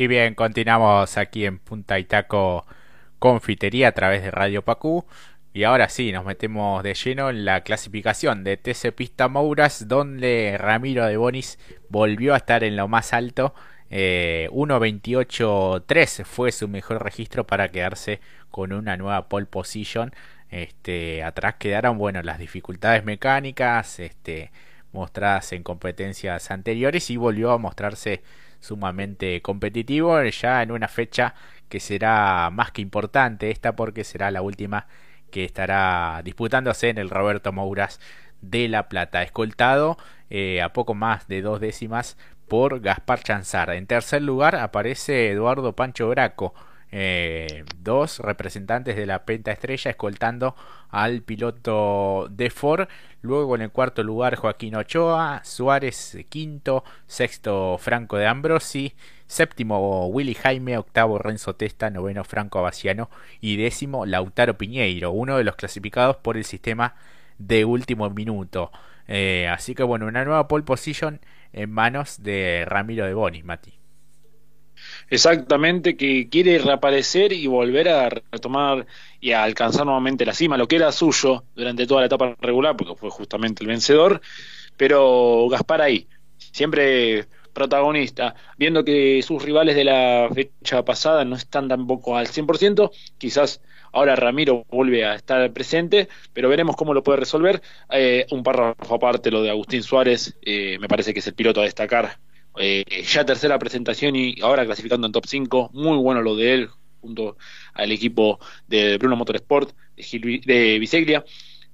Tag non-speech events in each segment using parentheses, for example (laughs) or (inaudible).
Y bien, continuamos aquí en Punta Itaco Confitería a través de Radio Pacú. Y ahora sí, nos metemos de lleno en la clasificación de TC Pista Mouras, donde Ramiro de Bonis volvió a estar en lo más alto. Eh, 1.28.3 fue su mejor registro para quedarse con una nueva pole position. Este, atrás quedaron, bueno, las dificultades mecánicas este, mostradas en competencias anteriores y volvió a mostrarse sumamente competitivo ya en una fecha que será más que importante esta porque será la última que estará disputándose en el Roberto Mouras de La Plata, escoltado eh, a poco más de dos décimas por Gaspar Chanzar. En tercer lugar aparece Eduardo Pancho Braco eh, dos representantes de la Penta Estrella escoltando al piloto de Ford. Luego en el cuarto lugar Joaquín Ochoa, Suárez quinto, sexto Franco de Ambrosi, séptimo Willy Jaime, octavo Renzo Testa, noveno Franco Abaciano y décimo Lautaro Piñeiro, uno de los clasificados por el sistema de último minuto. Eh, así que bueno, una nueva pole position en manos de Ramiro de Boni, Mati. Exactamente, que quiere reaparecer y volver a retomar y a alcanzar nuevamente la cima, lo que era suyo durante toda la etapa regular, porque fue justamente el vencedor, pero Gaspar ahí, siempre protagonista, viendo que sus rivales de la fecha pasada no están tampoco al 100%, quizás ahora Ramiro vuelve a estar presente, pero veremos cómo lo puede resolver. Eh, un párrafo aparte, lo de Agustín Suárez, eh, me parece que es el piloto a destacar eh, ya tercera presentación y ahora clasificando en top 5, muy bueno lo de él junto al equipo de Bruno Motorsport de, de Biseglia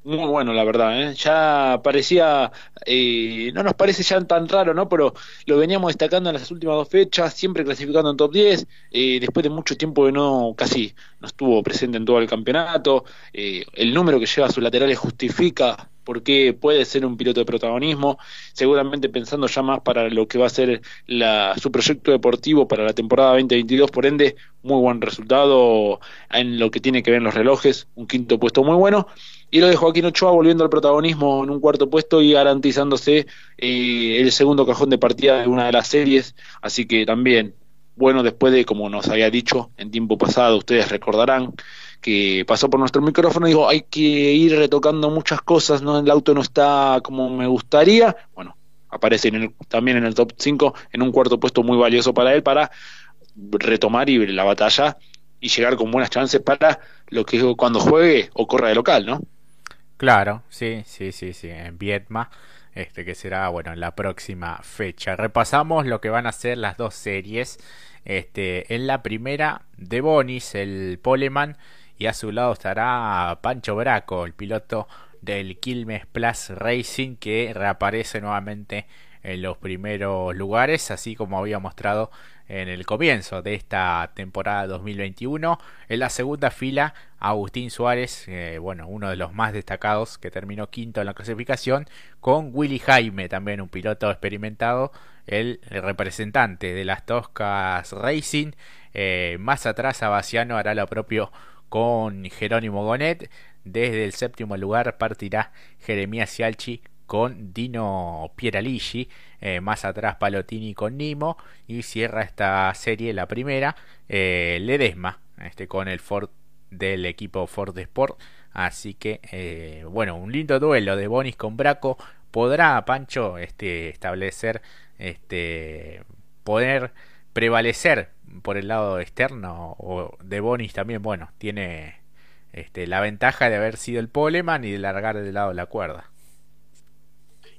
muy bueno, la verdad. ¿eh? Ya parecía, eh, no nos parece ya tan raro, ¿no? Pero lo veníamos destacando en las últimas dos fechas, siempre clasificando en top 10. Eh, después de mucho tiempo que no, casi no estuvo presente en todo el campeonato. Eh, el número que lleva a sus laterales justifica por qué puede ser un piloto de protagonismo. Seguramente pensando ya más para lo que va a ser la, su proyecto deportivo para la temporada 2022. Por ende, muy buen resultado en lo que tiene que ver en los relojes. Un quinto puesto muy bueno y lo de Joaquín Ochoa volviendo al protagonismo en un cuarto puesto y garantizándose eh, el segundo cajón de partida de una de las series, así que también bueno después de como nos había dicho en tiempo pasado, ustedes recordarán que pasó por nuestro micrófono y dijo hay que ir retocando muchas cosas, no el auto no está como me gustaría, bueno, aparece también en el top 5 en un cuarto puesto muy valioso para él para retomar y la batalla y llegar con buenas chances para lo que cuando juegue o corra de local, ¿no? Claro, sí, sí, sí, sí, en Vietma, este que será, bueno, en la próxima fecha. Repasamos lo que van a ser las dos series. Este, en la primera, de Bonis, el Poleman, y a su lado estará Pancho Braco, el piloto del Quilmes Plus Racing, que reaparece nuevamente en los primeros lugares, así como había mostrado en el comienzo de esta temporada 2021. En la segunda fila, Agustín Suárez, eh, bueno, uno de los más destacados que terminó quinto en la clasificación, con Willy Jaime, también un piloto experimentado, el representante de las Toscas Racing. Eh, más atrás, Abaciano hará lo propio con Jerónimo Gonet. Desde el séptimo lugar partirá Jeremías Cialchi con Dino Pieraligi, eh, más atrás Palotini con Nimo. Y cierra esta serie la primera eh, Ledesma este, con el Ford del equipo Ford Sport. Así que eh, bueno un lindo duelo de Bonis con Braco. Podrá Pancho este, establecer este poder prevalecer por el lado externo o de Bonis también bueno tiene este, la ventaja de haber sido el poleman y de largar del lado de la cuerda.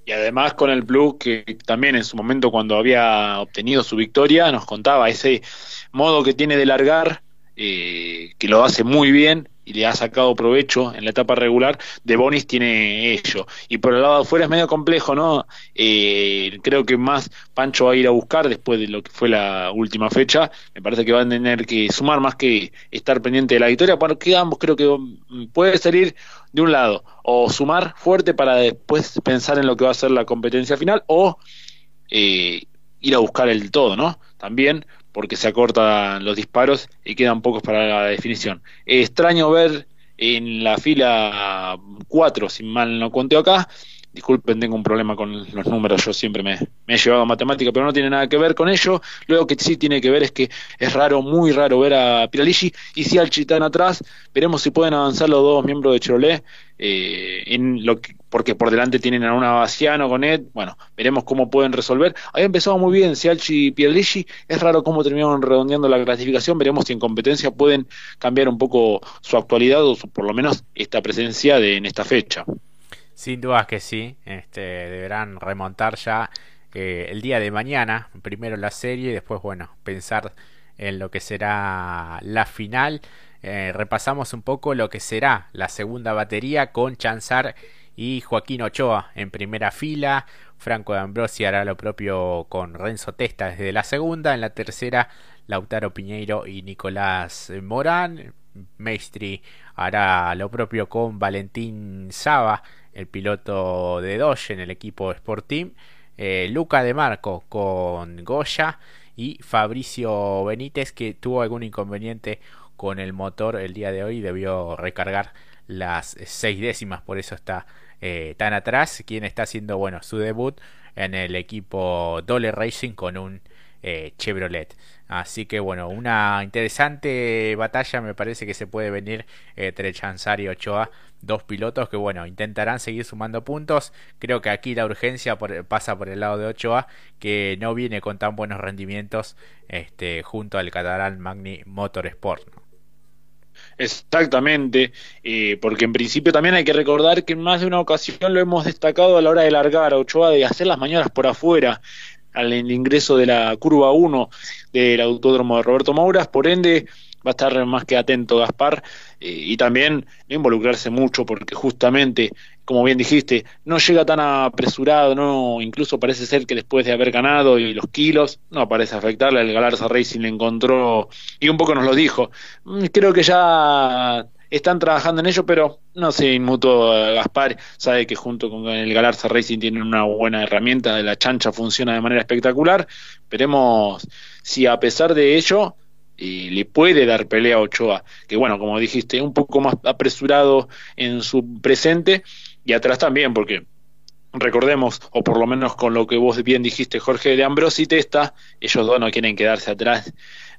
Y además con el Blue, que también en su momento cuando había obtenido su victoria, nos contaba ese modo que tiene de largar, eh, que lo hace muy bien y le ha sacado provecho en la etapa regular, de Bonis tiene ello. Y por el lado de afuera es medio complejo, ¿no? Eh, creo que más Pancho va a ir a buscar después de lo que fue la última fecha. Me parece que van a tener que sumar más que estar pendiente de la victoria, porque ambos creo que puede salir de un lado, o sumar fuerte para después pensar en lo que va a ser la competencia final, o eh, ir a buscar el todo, ¿no? También porque se acortan los disparos y quedan pocos para la definición. extraño ver en la fila 4, si mal no cuento acá, Disculpen, tengo un problema con los números, yo siempre me, he llevado a matemática, pero no tiene nada que ver con ello. Luego que sí tiene que ver es que es raro, muy raro ver a Piralici y si al Chitán atrás. Veremos si pueden avanzar los dos miembros de Chevrolet, eh, en lo porque por delante tienen a una Baciano con Ed. Bueno, veremos cómo pueden resolver. Había empezado muy bien Sialchi y Piralici. Es raro cómo terminaron redondeando la clasificación. Veremos si en competencia pueden cambiar un poco su actualidad o por lo menos esta presencia de, en esta fecha. Sin dudas que sí, este, deberán remontar ya eh, el día de mañana, primero la serie y después, bueno, pensar en lo que será la final. Eh, repasamos un poco lo que será la segunda batería con Chanzar y Joaquín Ochoa en primera fila. Franco de Ambrosi hará lo propio con Renzo Testa desde la segunda. En la tercera, Lautaro Piñeiro y Nicolás Morán. Maestri hará lo propio con Valentín Saba el piloto de Dodge en el equipo Sport Team, eh, Luca de Marco con Goya y Fabricio Benítez que tuvo algún inconveniente con el motor el día de hoy, debió recargar las seis décimas, por eso está eh, tan atrás, quien está haciendo bueno su debut en el equipo Dole Racing con un eh, Chevrolet. Así que bueno, una interesante batalla me parece que se puede venir entre Chanzar y Ochoa, dos pilotos que bueno, intentarán seguir sumando puntos. Creo que aquí la urgencia pasa por el lado de Ochoa, que no viene con tan buenos rendimientos este, junto al catalán Magni Motorsport. Exactamente, eh, porque en principio también hay que recordar que en más de una ocasión lo hemos destacado a la hora de largar a Ochoa de hacer las mañanas por afuera, al ingreso de la curva 1 del autódromo de Roberto Mouras, por ende va a estar más que atento Gaspar eh, y también no involucrarse mucho porque justamente como bien dijiste no llega tan apresurado no incluso parece ser que después de haber ganado y los kilos no parece afectarle el Galarza Racing le encontró y un poco nos lo dijo. Mm, creo que ya están trabajando en ello, pero no se inmutó Gaspar, sabe que junto con el Galarza Racing tienen una buena herramienta, la chancha funciona de manera espectacular, veremos si a pesar de ello y le puede dar pelea a Ochoa, que bueno, como dijiste, un poco más apresurado en su presente y atrás también, porque recordemos, o por lo menos con lo que vos bien dijiste, Jorge de Ambrosi y Testa, ellos dos no quieren quedarse atrás,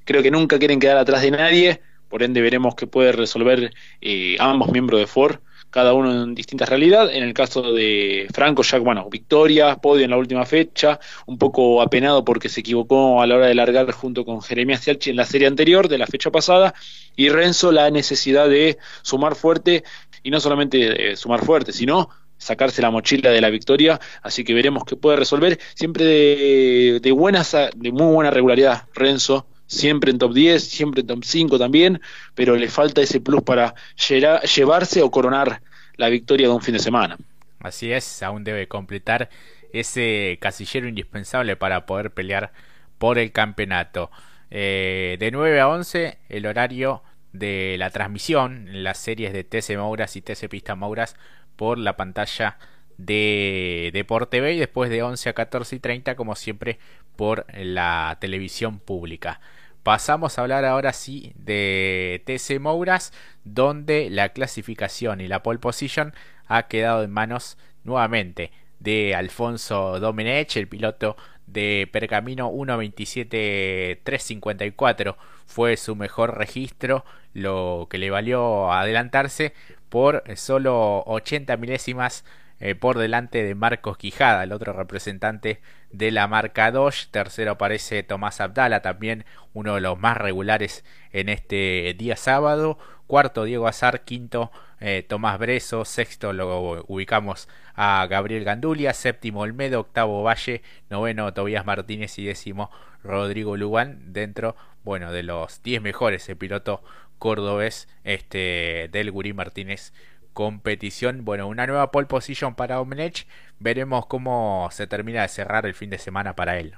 creo que nunca quieren quedar atrás de nadie, por ende veremos que puede resolver eh, ambos miembros de Ford, cada uno en distinta realidad. En el caso de Franco, ya, bueno, victoria, podio en la última fecha, un poco apenado porque se equivocó a la hora de largar junto con Jeremías Cialchi en la serie anterior de la fecha pasada, y Renzo la necesidad de sumar fuerte, y no solamente sumar fuerte, sino sacarse la mochila de la victoria, así que veremos qué puede resolver, siempre de, de, buenas, de muy buena regularidad Renzo, siempre en top 10, siempre en top 5 también, pero le falta ese plus para llevarse o coronar la victoria de un fin de semana. Así es, aún debe completar ese casillero indispensable para poder pelear por el campeonato. Eh, de 9 a 11 el horario de la transmisión en las series de TC Mouras y TC Pista Mouras por la pantalla de Deporte B y después de 11 a 14 y 30 como siempre por la televisión pública. Pasamos a hablar ahora sí de TC Mouras, donde la clasificación y la pole position ha quedado en manos nuevamente de Alfonso Domenech, el piloto de Pergamino 1.27.354 fue su mejor registro, lo que le valió adelantarse por solo 80 milésimas eh, por delante de Marcos Quijada, el otro representante de la marca Dodge. Tercero aparece Tomás Abdala, también uno de los más regulares en este día sábado. Cuarto Diego Azar, quinto eh, Tomás Breso, sexto lo ubicamos a Gabriel Gandulia, séptimo Olmedo, octavo Valle, noveno Tobías Martínez y décimo Rodrigo Lugán dentro, bueno, de los diez mejores el piloto cordobés este del Gurí Martínez competición. Bueno, una nueva pole position para Omenech. Veremos cómo se termina de cerrar el fin de semana para él.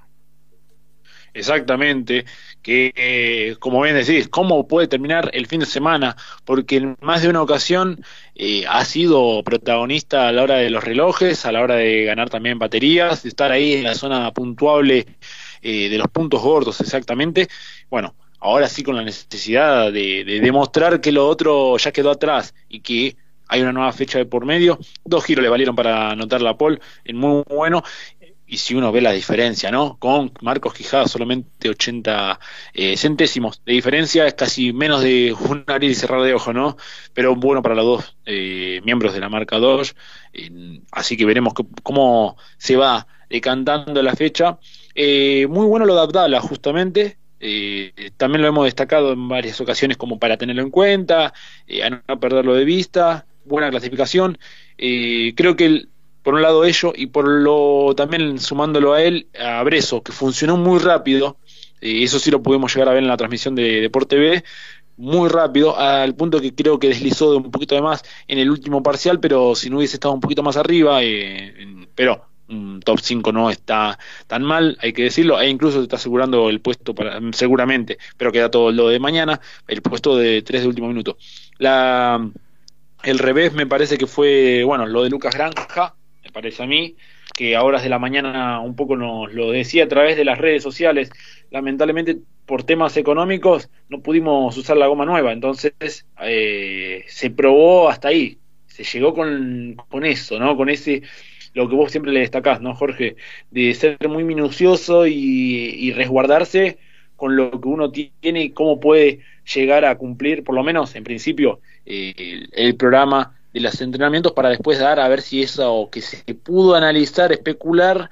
Exactamente, que eh, como bien decís, cómo puede terminar el fin de semana, porque en más de una ocasión eh, ha sido protagonista a la hora de los relojes, a la hora de ganar también baterías, de estar ahí en la zona puntuable eh, de los puntos gordos exactamente. Bueno, ahora sí con la necesidad de demostrar que lo otro ya quedó atrás y que hay una nueva fecha de por medio, dos giros le valieron para anotar la pole, en muy bueno, y si uno ve la diferencia, ¿no? Con Marcos Quijada solamente 80 eh, centésimos de diferencia, es casi menos de un abrir y cerrar de ojo, ¿no? Pero bueno para los dos eh, miembros de la marca 2, así que veremos cómo se va decantando la fecha. Eh, muy bueno lo de Abdala, justamente, también lo hemos destacado en varias ocasiones como para tenerlo en cuenta, a no perderlo de vista, buena clasificación. creo que el, por un lado ello y por lo también sumándolo a él a Breso que funcionó muy rápido y eso sí lo pudimos llegar a ver en la transmisión de Deporte B muy rápido al punto que creo que deslizó de un poquito de más en el último parcial pero si no hubiese estado un poquito más arriba eh, pero un top 5 no está tan mal, hay que decirlo, e incluso te está asegurando el puesto para, seguramente, pero queda todo lo de mañana, el puesto de 3 de último minuto. La, el revés me parece que fue, bueno, lo de Lucas Granja, parece a mí, que a horas de la mañana un poco nos lo decía a través de las redes sociales. Lamentablemente, por temas económicos, no pudimos usar la goma nueva, entonces eh, se probó hasta ahí, se llegó con, con eso, ¿no? Con ese lo que vos siempre le destacás, ¿no, Jorge? De ser muy minucioso y, resguardarse con lo que uno tiene y cómo puede llegar a cumplir, por lo menos en principio, eh, el, programa de los entrenamientos para después dar a ver si eso que se pudo analizar, especular,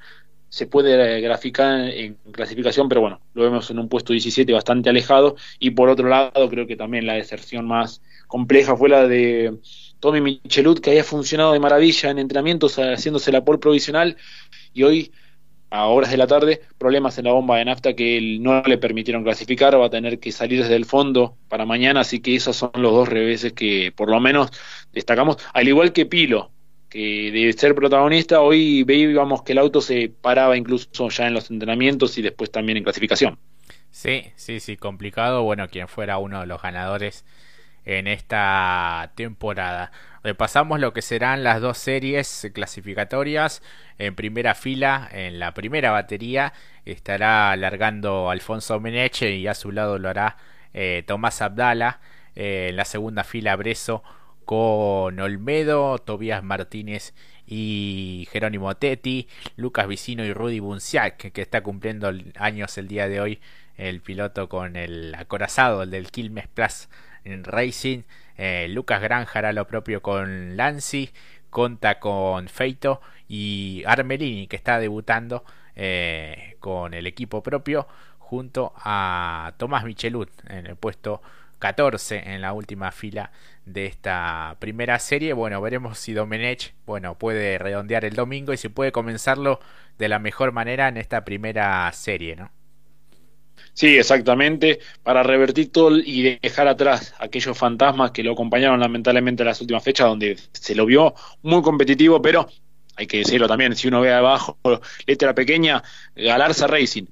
se puede graficar en clasificación, pero bueno, lo vemos en un puesto 17 bastante alejado. Y por otro lado, creo que también la deserción más compleja fue la de Tommy Michelut, que había funcionado de maravilla en entrenamientos haciéndose la pole provisional y hoy a horas de la tarde, problemas en la bomba de nafta que no le permitieron clasificar, va a tener que salir desde el fondo para mañana, así que esos son los dos reveses que por lo menos destacamos, al igual que Pilo, que de ser protagonista, hoy veíamos que el auto se paraba incluso ya en los entrenamientos y después también en clasificación. Sí, sí, sí, complicado, bueno, quien fuera uno de los ganadores en esta temporada. Repasamos lo que serán las dos series clasificatorias. En primera fila, en la primera batería, estará largando Alfonso Meneche y a su lado lo hará eh, Tomás Abdala. Eh, en la segunda fila, Breso con Olmedo, Tobías Martínez y Jerónimo Tetti, Lucas Vicino y Rudy Bunciac, que está cumpliendo años el día de hoy, el piloto con el acorazado, el del Quilmes Plus Racing. Eh, Lucas Granja hará lo propio con Lancy. Conta con Feito y Armelini que está debutando eh, con el equipo propio junto a Tomás Michelut en el puesto 14 en la última fila de esta primera serie. Bueno, veremos si Domenech bueno, puede redondear el domingo y si puede comenzarlo de la mejor manera en esta primera serie, ¿no? Sí, exactamente, para revertir todo y dejar atrás aquellos fantasmas que lo acompañaron lamentablemente en las últimas fechas, donde se lo vio muy competitivo, pero hay que decirlo también, si uno ve abajo, letra pequeña, Galarza Racing,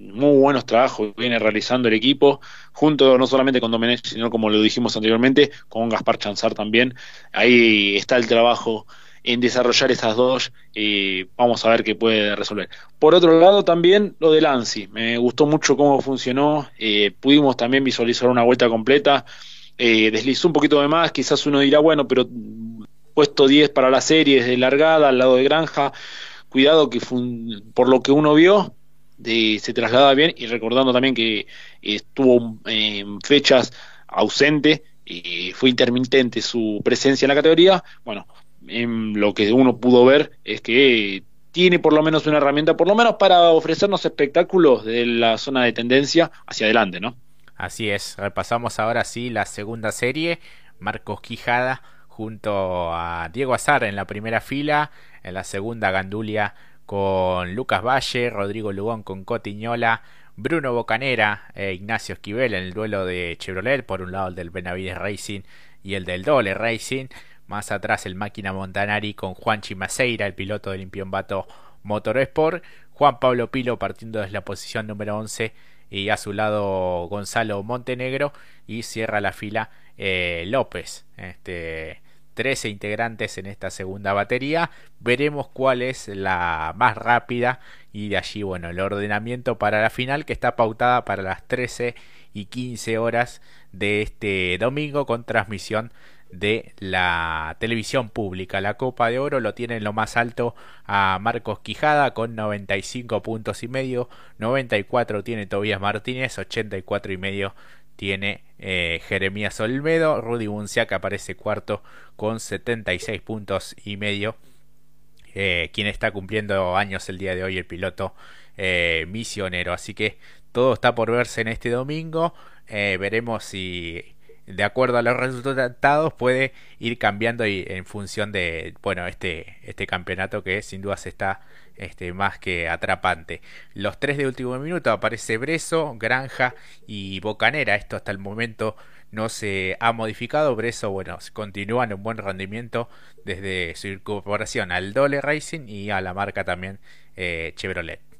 muy buenos trabajos viene realizando el equipo, junto no solamente con Domenech, sino como lo dijimos anteriormente, con Gaspar Chanzar también, ahí está el trabajo en desarrollar esas dos y vamos a ver qué puede resolver. Por otro lado también lo de Lancy, me gustó mucho cómo funcionó, eh, pudimos también visualizar una vuelta completa, eh, deslizó un poquito de más, quizás uno dirá, bueno, pero puesto 10 para la serie desde largada al lado de Granja, cuidado que por lo que uno vio, de, se traslada bien. Y recordando también que estuvo en fechas ausente y fue intermitente su presencia en la categoría, bueno, lo que uno pudo ver es que tiene por lo menos una herramienta, por lo menos para ofrecernos espectáculos de la zona de tendencia hacia adelante, ¿no? Así es, repasamos ahora sí la segunda serie, Marcos Quijada junto a Diego Azar en la primera fila, en la segunda Gandulia con Lucas Valle, Rodrigo Lugón con Cotiñola, Bruno Bocanera e Ignacio Esquivel en el duelo de Chevrolet, por un lado el del Benavides Racing y el del Dole Racing, más atrás el máquina Montanari con Juan Chimaseira, el piloto del Impiombato Motorsport. Juan Pablo Pilo partiendo desde la posición número 11 y a su lado Gonzalo Montenegro y cierra la fila eh, López. Este, 13 integrantes en esta segunda batería. Veremos cuál es la más rápida y de allí, bueno, el ordenamiento para la final que está pautada para las 13 y 15 horas de este domingo con transmisión de la televisión pública. La Copa de Oro lo tiene en lo más alto a Marcos Quijada con 95 puntos y medio, 94 tiene Tobías Martínez, 84 y medio tiene eh, Jeremías Olmedo, Rudy Bunciac aparece cuarto con 76 puntos y medio. Eh, quien está cumpliendo años el día de hoy, el piloto eh, misionero. Así que todo está por verse en este domingo. veremos si de acuerdo a los resultados puede ir cambiando y en función de bueno este este campeonato que sin duda se está este más que atrapante. Los tres de último minuto aparece Breso Granja y Bocanera. Esto hasta el momento no se ha modificado. Breso bueno continúa en un buen rendimiento desde su incorporación al Dole Racing y a la marca también eh, Chevrolet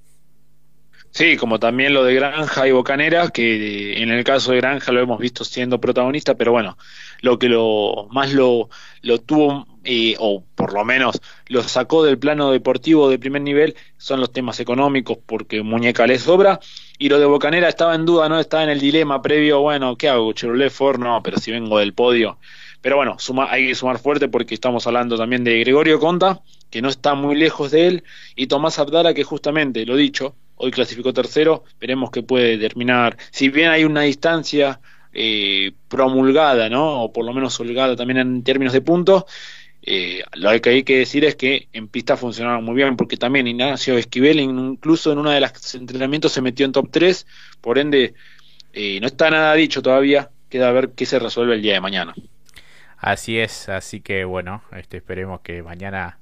Sí, como también lo de Granja y Bocanera, que en el caso de Granja lo hemos visto siendo protagonista, pero bueno, lo que lo más lo, lo tuvo, eh, o por lo menos lo sacó del plano deportivo de primer nivel, son los temas económicos, porque muñeca le sobra, y lo de Bocanera estaba en duda, no estaba en el dilema previo, bueno, ¿qué hago? Ford, no, pero si vengo del podio. Pero bueno, suma, hay que sumar fuerte porque estamos hablando también de Gregorio Conta, que no está muy lejos de él, y Tomás Abdala, que justamente, lo dicho, hoy clasificó tercero, veremos que puede terminar, si bien hay una distancia eh, promulgada, ¿no? o por lo menos holgada también en términos de puntos, eh, lo que hay que decir es que en pista funcionaron muy bien, porque también Ignacio Esquivel incluso en uno de los entrenamientos se metió en top 3, por ende eh, no está nada dicho todavía, queda a ver qué se resuelve el día de mañana. Así es, así que bueno, este, esperemos que mañana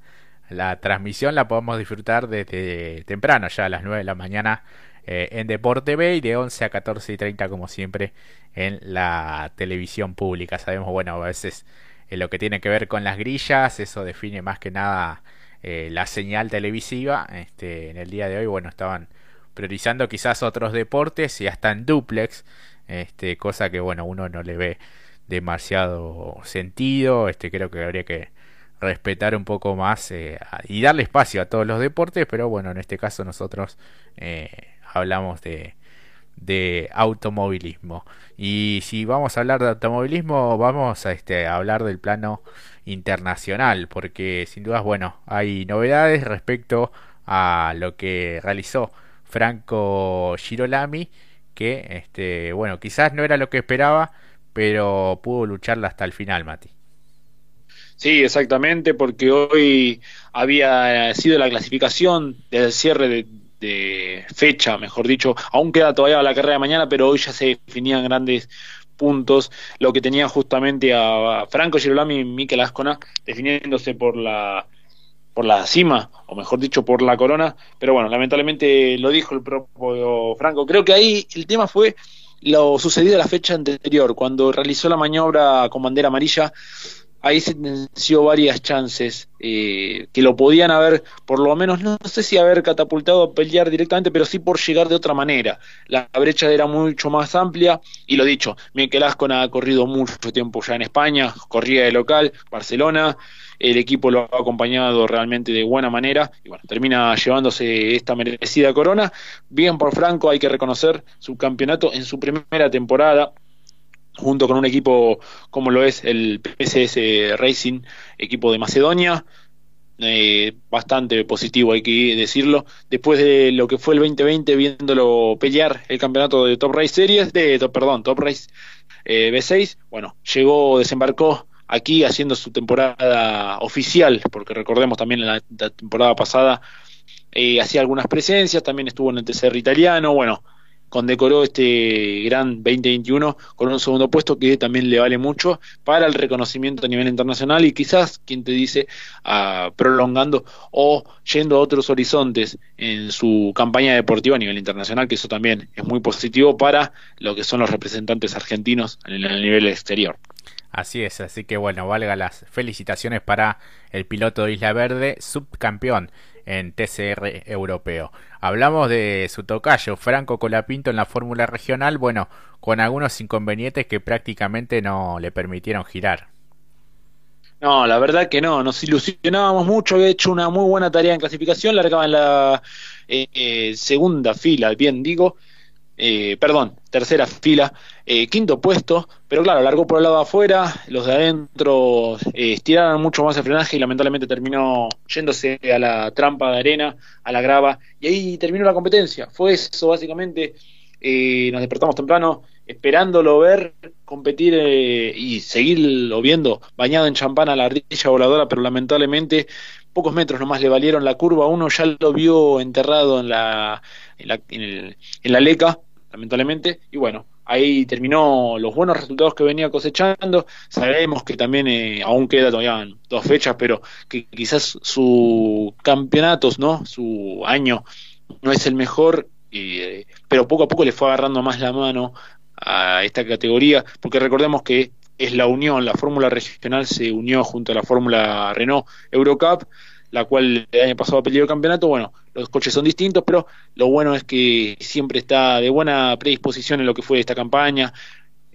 la transmisión la podemos disfrutar desde temprano, ya a las 9 de la mañana eh, en Deporte B y de 11 a 14 y 30 como siempre en la televisión pública. Sabemos, bueno, a veces en lo que tiene que ver con las grillas, eso define más que nada eh, la señal televisiva. Este, en el día de hoy, bueno, estaban priorizando quizás otros deportes y hasta en duplex, este, cosa que bueno, uno no le ve demasiado sentido. Este, creo que habría que respetar un poco más eh, y darle espacio a todos los deportes, pero bueno, en este caso nosotros eh, hablamos de, de automovilismo. Y si vamos a hablar de automovilismo, vamos a, este, a hablar del plano internacional, porque sin duda, bueno, hay novedades respecto a lo que realizó Franco Girolami, que, este, bueno, quizás no era lo que esperaba, pero pudo lucharla hasta el final, Mati. Sí, exactamente, porque hoy había sido la clasificación del cierre de, fecha, mejor dicho. Aún queda todavía la carrera de mañana, pero hoy ya se definían grandes puntos, lo que tenía justamente a Franco Girolami y Mikel Ascona definiéndose por la por la cima, o mejor dicho, por la corona, pero bueno, lamentablemente lo dijo el propio Franco. Creo que ahí el tema fue lo sucedido la fecha anterior, cuando realizó la maniobra con bandera amarilla, ahí sentenció varias chances eh, que lo podían haber, por lo menos, no, sé si haber catapultado a pelear directamente, pero sí por llegar de otra manera. La brecha era mucho más amplia y lo dicho, Miquel Ascona ha corrido mucho tiempo ya en España, corría de local, Barcelona, el equipo lo ha acompañado realmente de buena manera y bueno, termina llevándose esta merecida corona. Bien por Franco, hay que reconocer su campeonato en su primera temporada, junto con un equipo como lo es el PSS Racing, equipo de Macedonia, eh, bastante positivo hay que decirlo, después de lo que fue el 2020 viéndolo pelear el campeonato de Top Race Series, de perdón, Top Race eh, B6, bueno, llegó, desembarcó aquí haciendo su temporada oficial, porque recordemos también la, temporada pasada eh, hacía algunas presencias, también estuvo en el TCR italiano, bueno, condecoró este gran 2021 con un segundo puesto que también le vale mucho para el reconocimiento a nivel internacional y quizás, quien te dice, prolongando o yendo a otros horizontes en su campaña deportiva a nivel internacional, que eso también es muy positivo para lo que son los representantes argentinos en el nivel exterior. Así es, así que bueno, valga las felicitaciones para el piloto de Isla Verde, subcampeón en TCR europeo. Hablamos de su tocayo, Franco Colapinto en la fórmula regional, bueno, con algunos inconvenientes que prácticamente no le permitieron girar. No, la verdad que no, nos ilusionábamos mucho, había hecho una muy buena tarea en clasificación, largaba en la eh, eh, segunda fila, bien digo, eh, perdón, tercera fila, eh, quinto puesto, pero claro, largó por el lado de afuera, los de adentro eh, estiraron mucho más el frenaje y lamentablemente terminó yéndose a la trampa de arena, a la grava, y ahí terminó la competencia. Fue eso básicamente, nos despertamos temprano esperándolo ver competir y seguirlo viendo bañado en champán la ardilla voladora, pero lamentablemente pocos metros nomás le valieron la curva, uno ya lo vio enterrado en la, en la, en la leca lamentablemente. Y bueno, ahí terminó los buenos resultados que venía cosechando. Sabemos que también eh, aún queda todavía dos fechas, pero que quizás su campeonato, ¿no? Su año no es el mejor, eh, pero poco a poco le fue agarrando más la mano a esta categoría, porque recordemos que es la unión, la fórmula regional se unió junto a la fórmula Renault Eurocup la cual el año pasado peleó el campeonato. Bueno, los coches son distintos, pero lo bueno es que siempre está de buena predisposición en lo que fue esta campaña.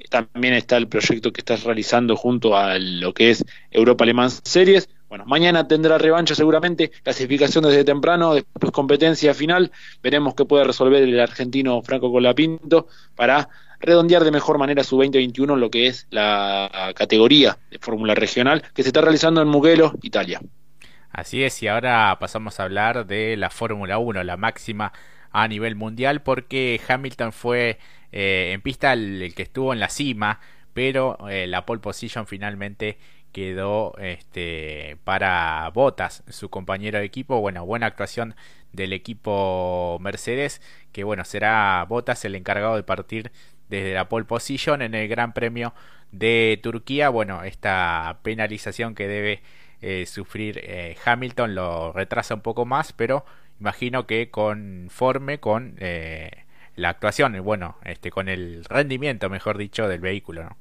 También está el proyecto que estás realizando junto a lo que es Europa Alemán Series. Bueno, mañana tendrá revancha seguramente, clasificación desde temprano, después competencia final. Veremos qué puede resolver el argentino Franco Colapinto para redondear de mejor manera su 2021 lo que es la categoría de Fórmula Regional que se está realizando en Mugello, Italia. Así es, y ahora pasamos a hablar de la Fórmula 1, la máxima a nivel mundial, porque Hamilton fue eh, en pista el, que estuvo en la cima, pero eh, la pole position finalmente quedó este, para Bottas, su compañero de equipo. Bueno, buena actuación del equipo Mercedes, que bueno, será Bottas el encargado de partir desde la pole position en el Gran Premio de Turquía. Bueno, esta penalización que debe eh, sufrir eh, Hamilton lo retrasa un poco más, pero imagino que conforme con eh, la actuación, bueno, este, con el rendimiento, mejor dicho, del vehículo.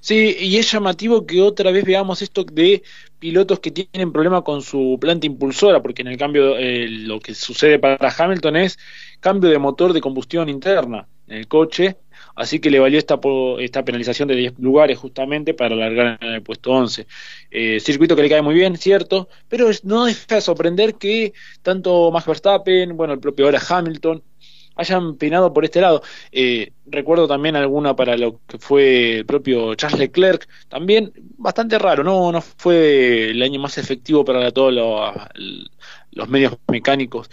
Sí, y es llamativo que otra vez veamos esto de pilotos que tienen problema con su planta impulsora, porque en el cambio lo que sucede para Hamilton es cambio de motor de combustión interna en el coche así que le valió esta, esta penalización de 10 lugares justamente para alargar en el puesto 11. Eh, circuito que le cae muy bien, cierto, pero no deja de sorprender que tanto Max Verstappen, bueno, el propio ahora Hamilton, hayan peinado por este lado. Eh, recuerdo también alguna para lo que fue el propio Charles Leclerc, también bastante raro, no, no fue el año más efectivo para todos los medios mecánicos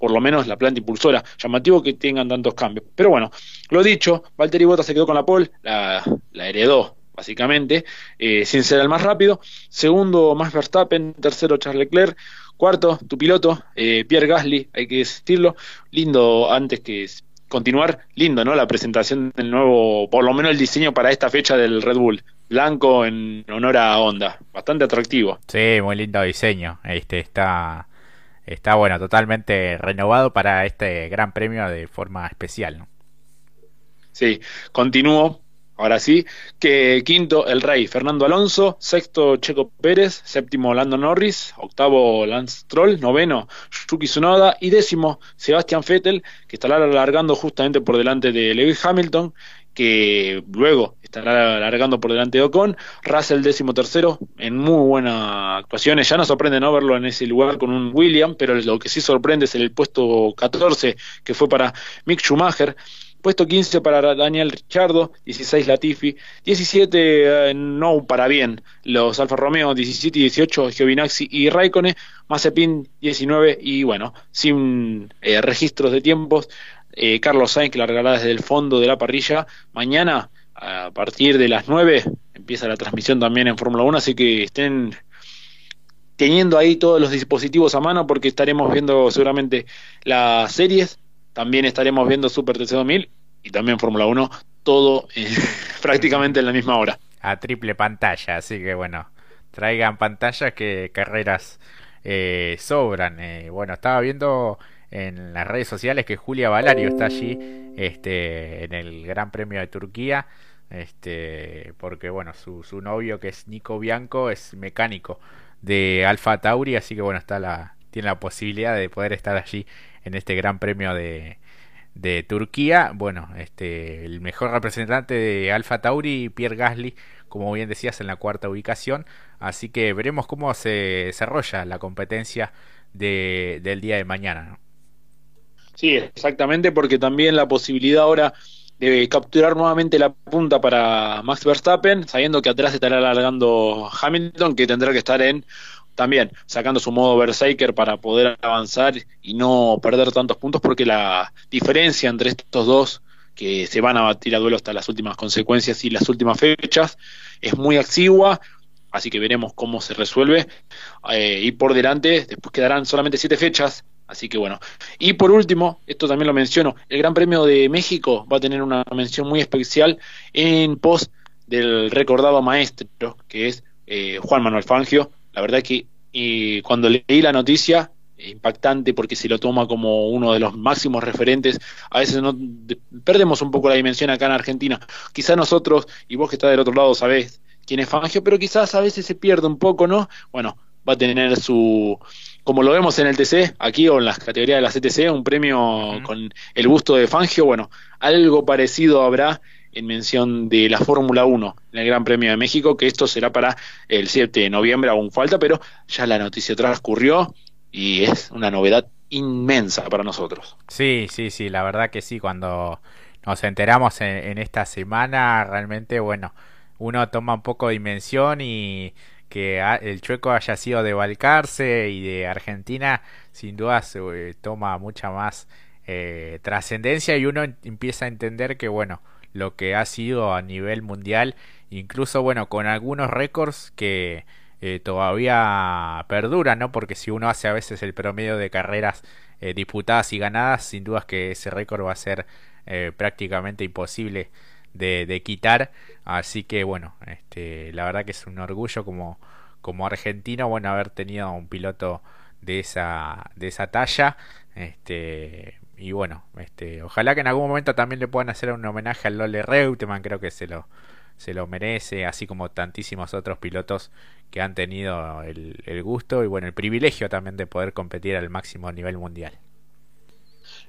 por lo menos la planta impulsora. Llamativo que tengan tantos cambios. Pero bueno, lo dicho, Valtteri Bottas se quedó con la pole, la, heredó básicamente, eh, sin ser el más rápido. Segundo, Max Verstappen. Tercero, Charles Leclerc. Cuarto, tu piloto, eh, Pierre Gasly, hay que decirlo. Lindo, antes que continuar, lindo, ¿no? La presentación del nuevo, por lo menos el diseño para esta fecha del Red Bull. Blanco en honor a Honda. Bastante atractivo. Sí, muy lindo diseño. Este está está bueno, totalmente renovado para este gran premio de forma especial. ¿no? Sí, continúo. Ahora sí, que quinto el Rey Fernando Alonso, sexto Checo Pérez, séptimo Lando Norris, octavo Lance Troll, noveno Yuki Tsunoda y décimo Sebastian Vettel, que estará alargando justamente por delante de Lewis Hamilton, que luego estará alargando por delante de Ocon. Russell décimo tercero, en muy buenas actuaciones. Ya no sorprende no verlo en ese lugar con un William, pero lo que sí sorprende es el puesto 14, que fue para Mick Schumacher. Puesto 15 para Daniel Ricciardo, 16 Latifi, 17 eh, no para bien los Alfa Romeo, 17 y 18 Giovinazzi y Raikkonen, Mazepin 19 y bueno, sin eh, registros de tiempos, eh, Carlos Sainz que largará desde el fondo de la parrilla. Mañana, a partir de las 9, empieza la transmisión también en Fórmula 1, así que estén teniendo ahí todos los dispositivos a mano porque estaremos viendo seguramente las series, también estaremos viendo Super TC2000 y también Fórmula 1, todo eh, (laughs) prácticamente en la misma hora. A triple pantalla, así que bueno, traigan pantallas que carreras eh, sobran. bueno, estaba viendo en las redes sociales que Julia Valario está allí este, en el Gran Premio de Turquía. Este, porque bueno, su, su novio que es Nico Bianco es mecánico de Alfa Tauri, así que bueno, está la, tiene la posibilidad de poder estar allí en este Gran Premio de, de Turquía. Bueno, este, el mejor representante de Alfa Tauri, Pierre Gasly, como bien decías, en la cuarta ubicación. Así que veremos cómo se desarrolla la competencia de, del día de mañana. Sí, exactamente, porque también la posibilidad ahora de capturar nuevamente la punta para Max Verstappen, sabiendo que atrás estará alargando Hamilton, que tendrá que estar en también sacando su modo Berserker para poder avanzar y no perder tantos puntos, porque la diferencia entre estos dos que se van a batir a duelo hasta las últimas consecuencias y las últimas fechas es muy exigua, así que veremos cómo se resuelve. Eh, y por delante, después quedarán solamente siete fechas, Así que bueno. Y por último, esto también lo menciono, el Gran Premio de México va a tener una mención muy especial en pos del recordado maestro, que es eh, Juan Manuel Fangio. La verdad que eh, cuando leí la noticia, impactante porque se lo toma como uno de los máximos referentes. A veces no perdemos un poco la dimensión acá en Argentina. Quizás nosotros, y vos que estás del otro lado, sabés quién es Fangio, pero quizás a veces se pierde un poco, ¿no? Bueno, va a tener su, como lo vemos en el TC, aquí o en las categorías de la CTC, un premio con el gusto de Fangio, bueno, algo parecido habrá en mención de la Fórmula 1 en el Gran Premio de México, que esto será para el 7 de noviembre, aún falta, pero ya la noticia transcurrió y es una novedad inmensa para nosotros. Sí, sí, sí, la verdad que sí, cuando nos enteramos en esta semana, realmente, bueno, uno toma un poco de dimensión y que el chueco haya sido de Balcarce y de Argentina, sin duda se, eh, toma mucha más eh, trascendencia y uno empieza a entender que, bueno, lo que ha sido a nivel mundial, incluso, bueno, con algunos récords que eh, todavía perduran, ¿no? Porque si uno hace a veces el promedio de carreras disputadas y ganadas, sin duda que ese récord va a ser prácticamente imposible de, quitar. Así que bueno, este, la verdad que es un orgullo como, como argentino, bueno, haber tenido un piloto de esa, de esa talla. Este, y bueno, este, ojalá que en algún momento también le puedan hacer un homenaje al Lole Reutemann, creo que se lo, se lo merece, así como tantísimos otros pilotos que han tenido el, el gusto y bueno, el privilegio también de poder competir al máximo nivel mundial.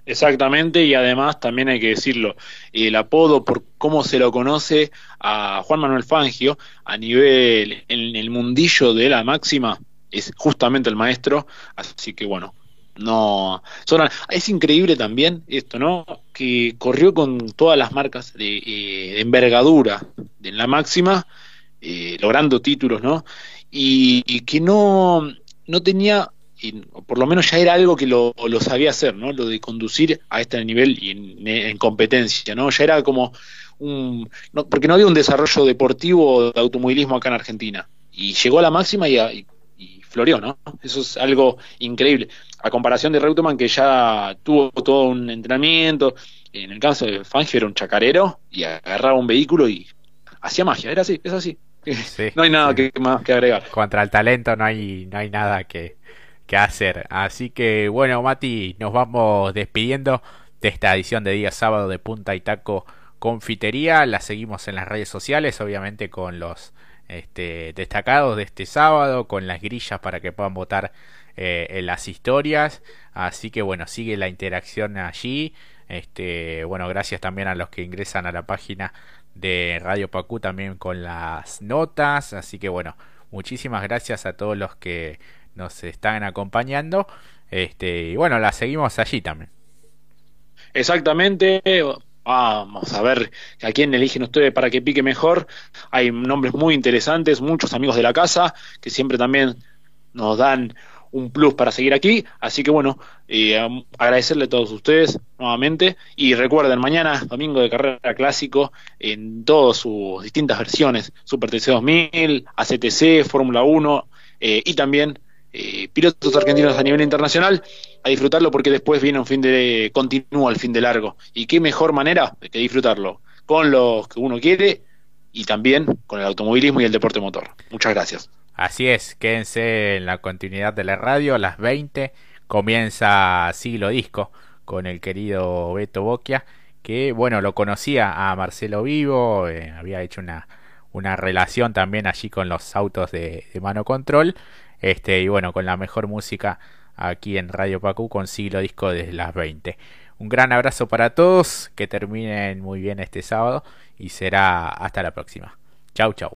Exactamente, y además también hay que decirlo, el apodo por cómo se lo conoce a Juan Manuel Fangio a nivel en el mundillo de la máxima es justamente el maestro, así que bueno, no es increíble también esto, ¿no? Que corrió con todas las marcas de, eh, envergadura en la máxima, eh, logrando títulos, ¿no? Y, y que no no tenía y por lo menos ya era algo que lo, sabía hacer, ¿no? Lo de conducir a este nivel y en, competencia, ¿no? Ya era como un... porque no había un desarrollo deportivo de automovilismo acá en Argentina. Y llegó a la máxima y, y, floreó, ¿no? Eso es algo increíble. A comparación de Reutemann, que ya tuvo todo un entrenamiento, en el caso de Fangio era un chacarero y agarraba un vehículo y hacía magia, era así, es así. (laughs) no hay nada que, más que agregar. Contra el talento no hay, no hay nada que, hacer. Así que bueno, Mati, nos vamos despidiendo de esta edición de día sábado de Punta y Taco Confitería. La seguimos en las redes sociales, obviamente con los este, destacados de este sábado, con las grillas para que puedan votar eh, en las historias. Así que bueno, sigue la interacción allí. Este, bueno, gracias también a los que ingresan a la página de Radio Pacú también con las notas. Así que bueno, muchísimas gracias a todos los que nos están acompañando. Este, y bueno, la seguimos allí también. Exactamente. Vamos a ver a quién eligen ustedes para que pique mejor. Hay nombres muy interesantes, muchos amigos de la casa que siempre también nos dan un plus para seguir aquí. Así que bueno, eh, agradecerle a todos ustedes nuevamente. Y recuerden, mañana, domingo de carrera clásico, en todas sus distintas versiones: Super TC 2000, ACTC, Fórmula 1 eh, y también eh, pilotos argentinos a nivel internacional a disfrutarlo porque después viene un fin de continúa el fin de largo y qué mejor manera que disfrutarlo con los que uno quiere y también con el automovilismo y el deporte motor. Muchas gracias. Así es, quédense en la continuidad de la radio a las 20 comienza Siglo Disco con el querido Beto Boquia que bueno lo conocía a Marcelo Vivo eh, había hecho una una relación también allí con los autos de, de mano control este, y bueno, con la mejor música aquí en Radio Pacu con siglo disco desde las 20. Un gran abrazo para todos, que terminen muy bien este sábado y será hasta la próxima. Chau, chau.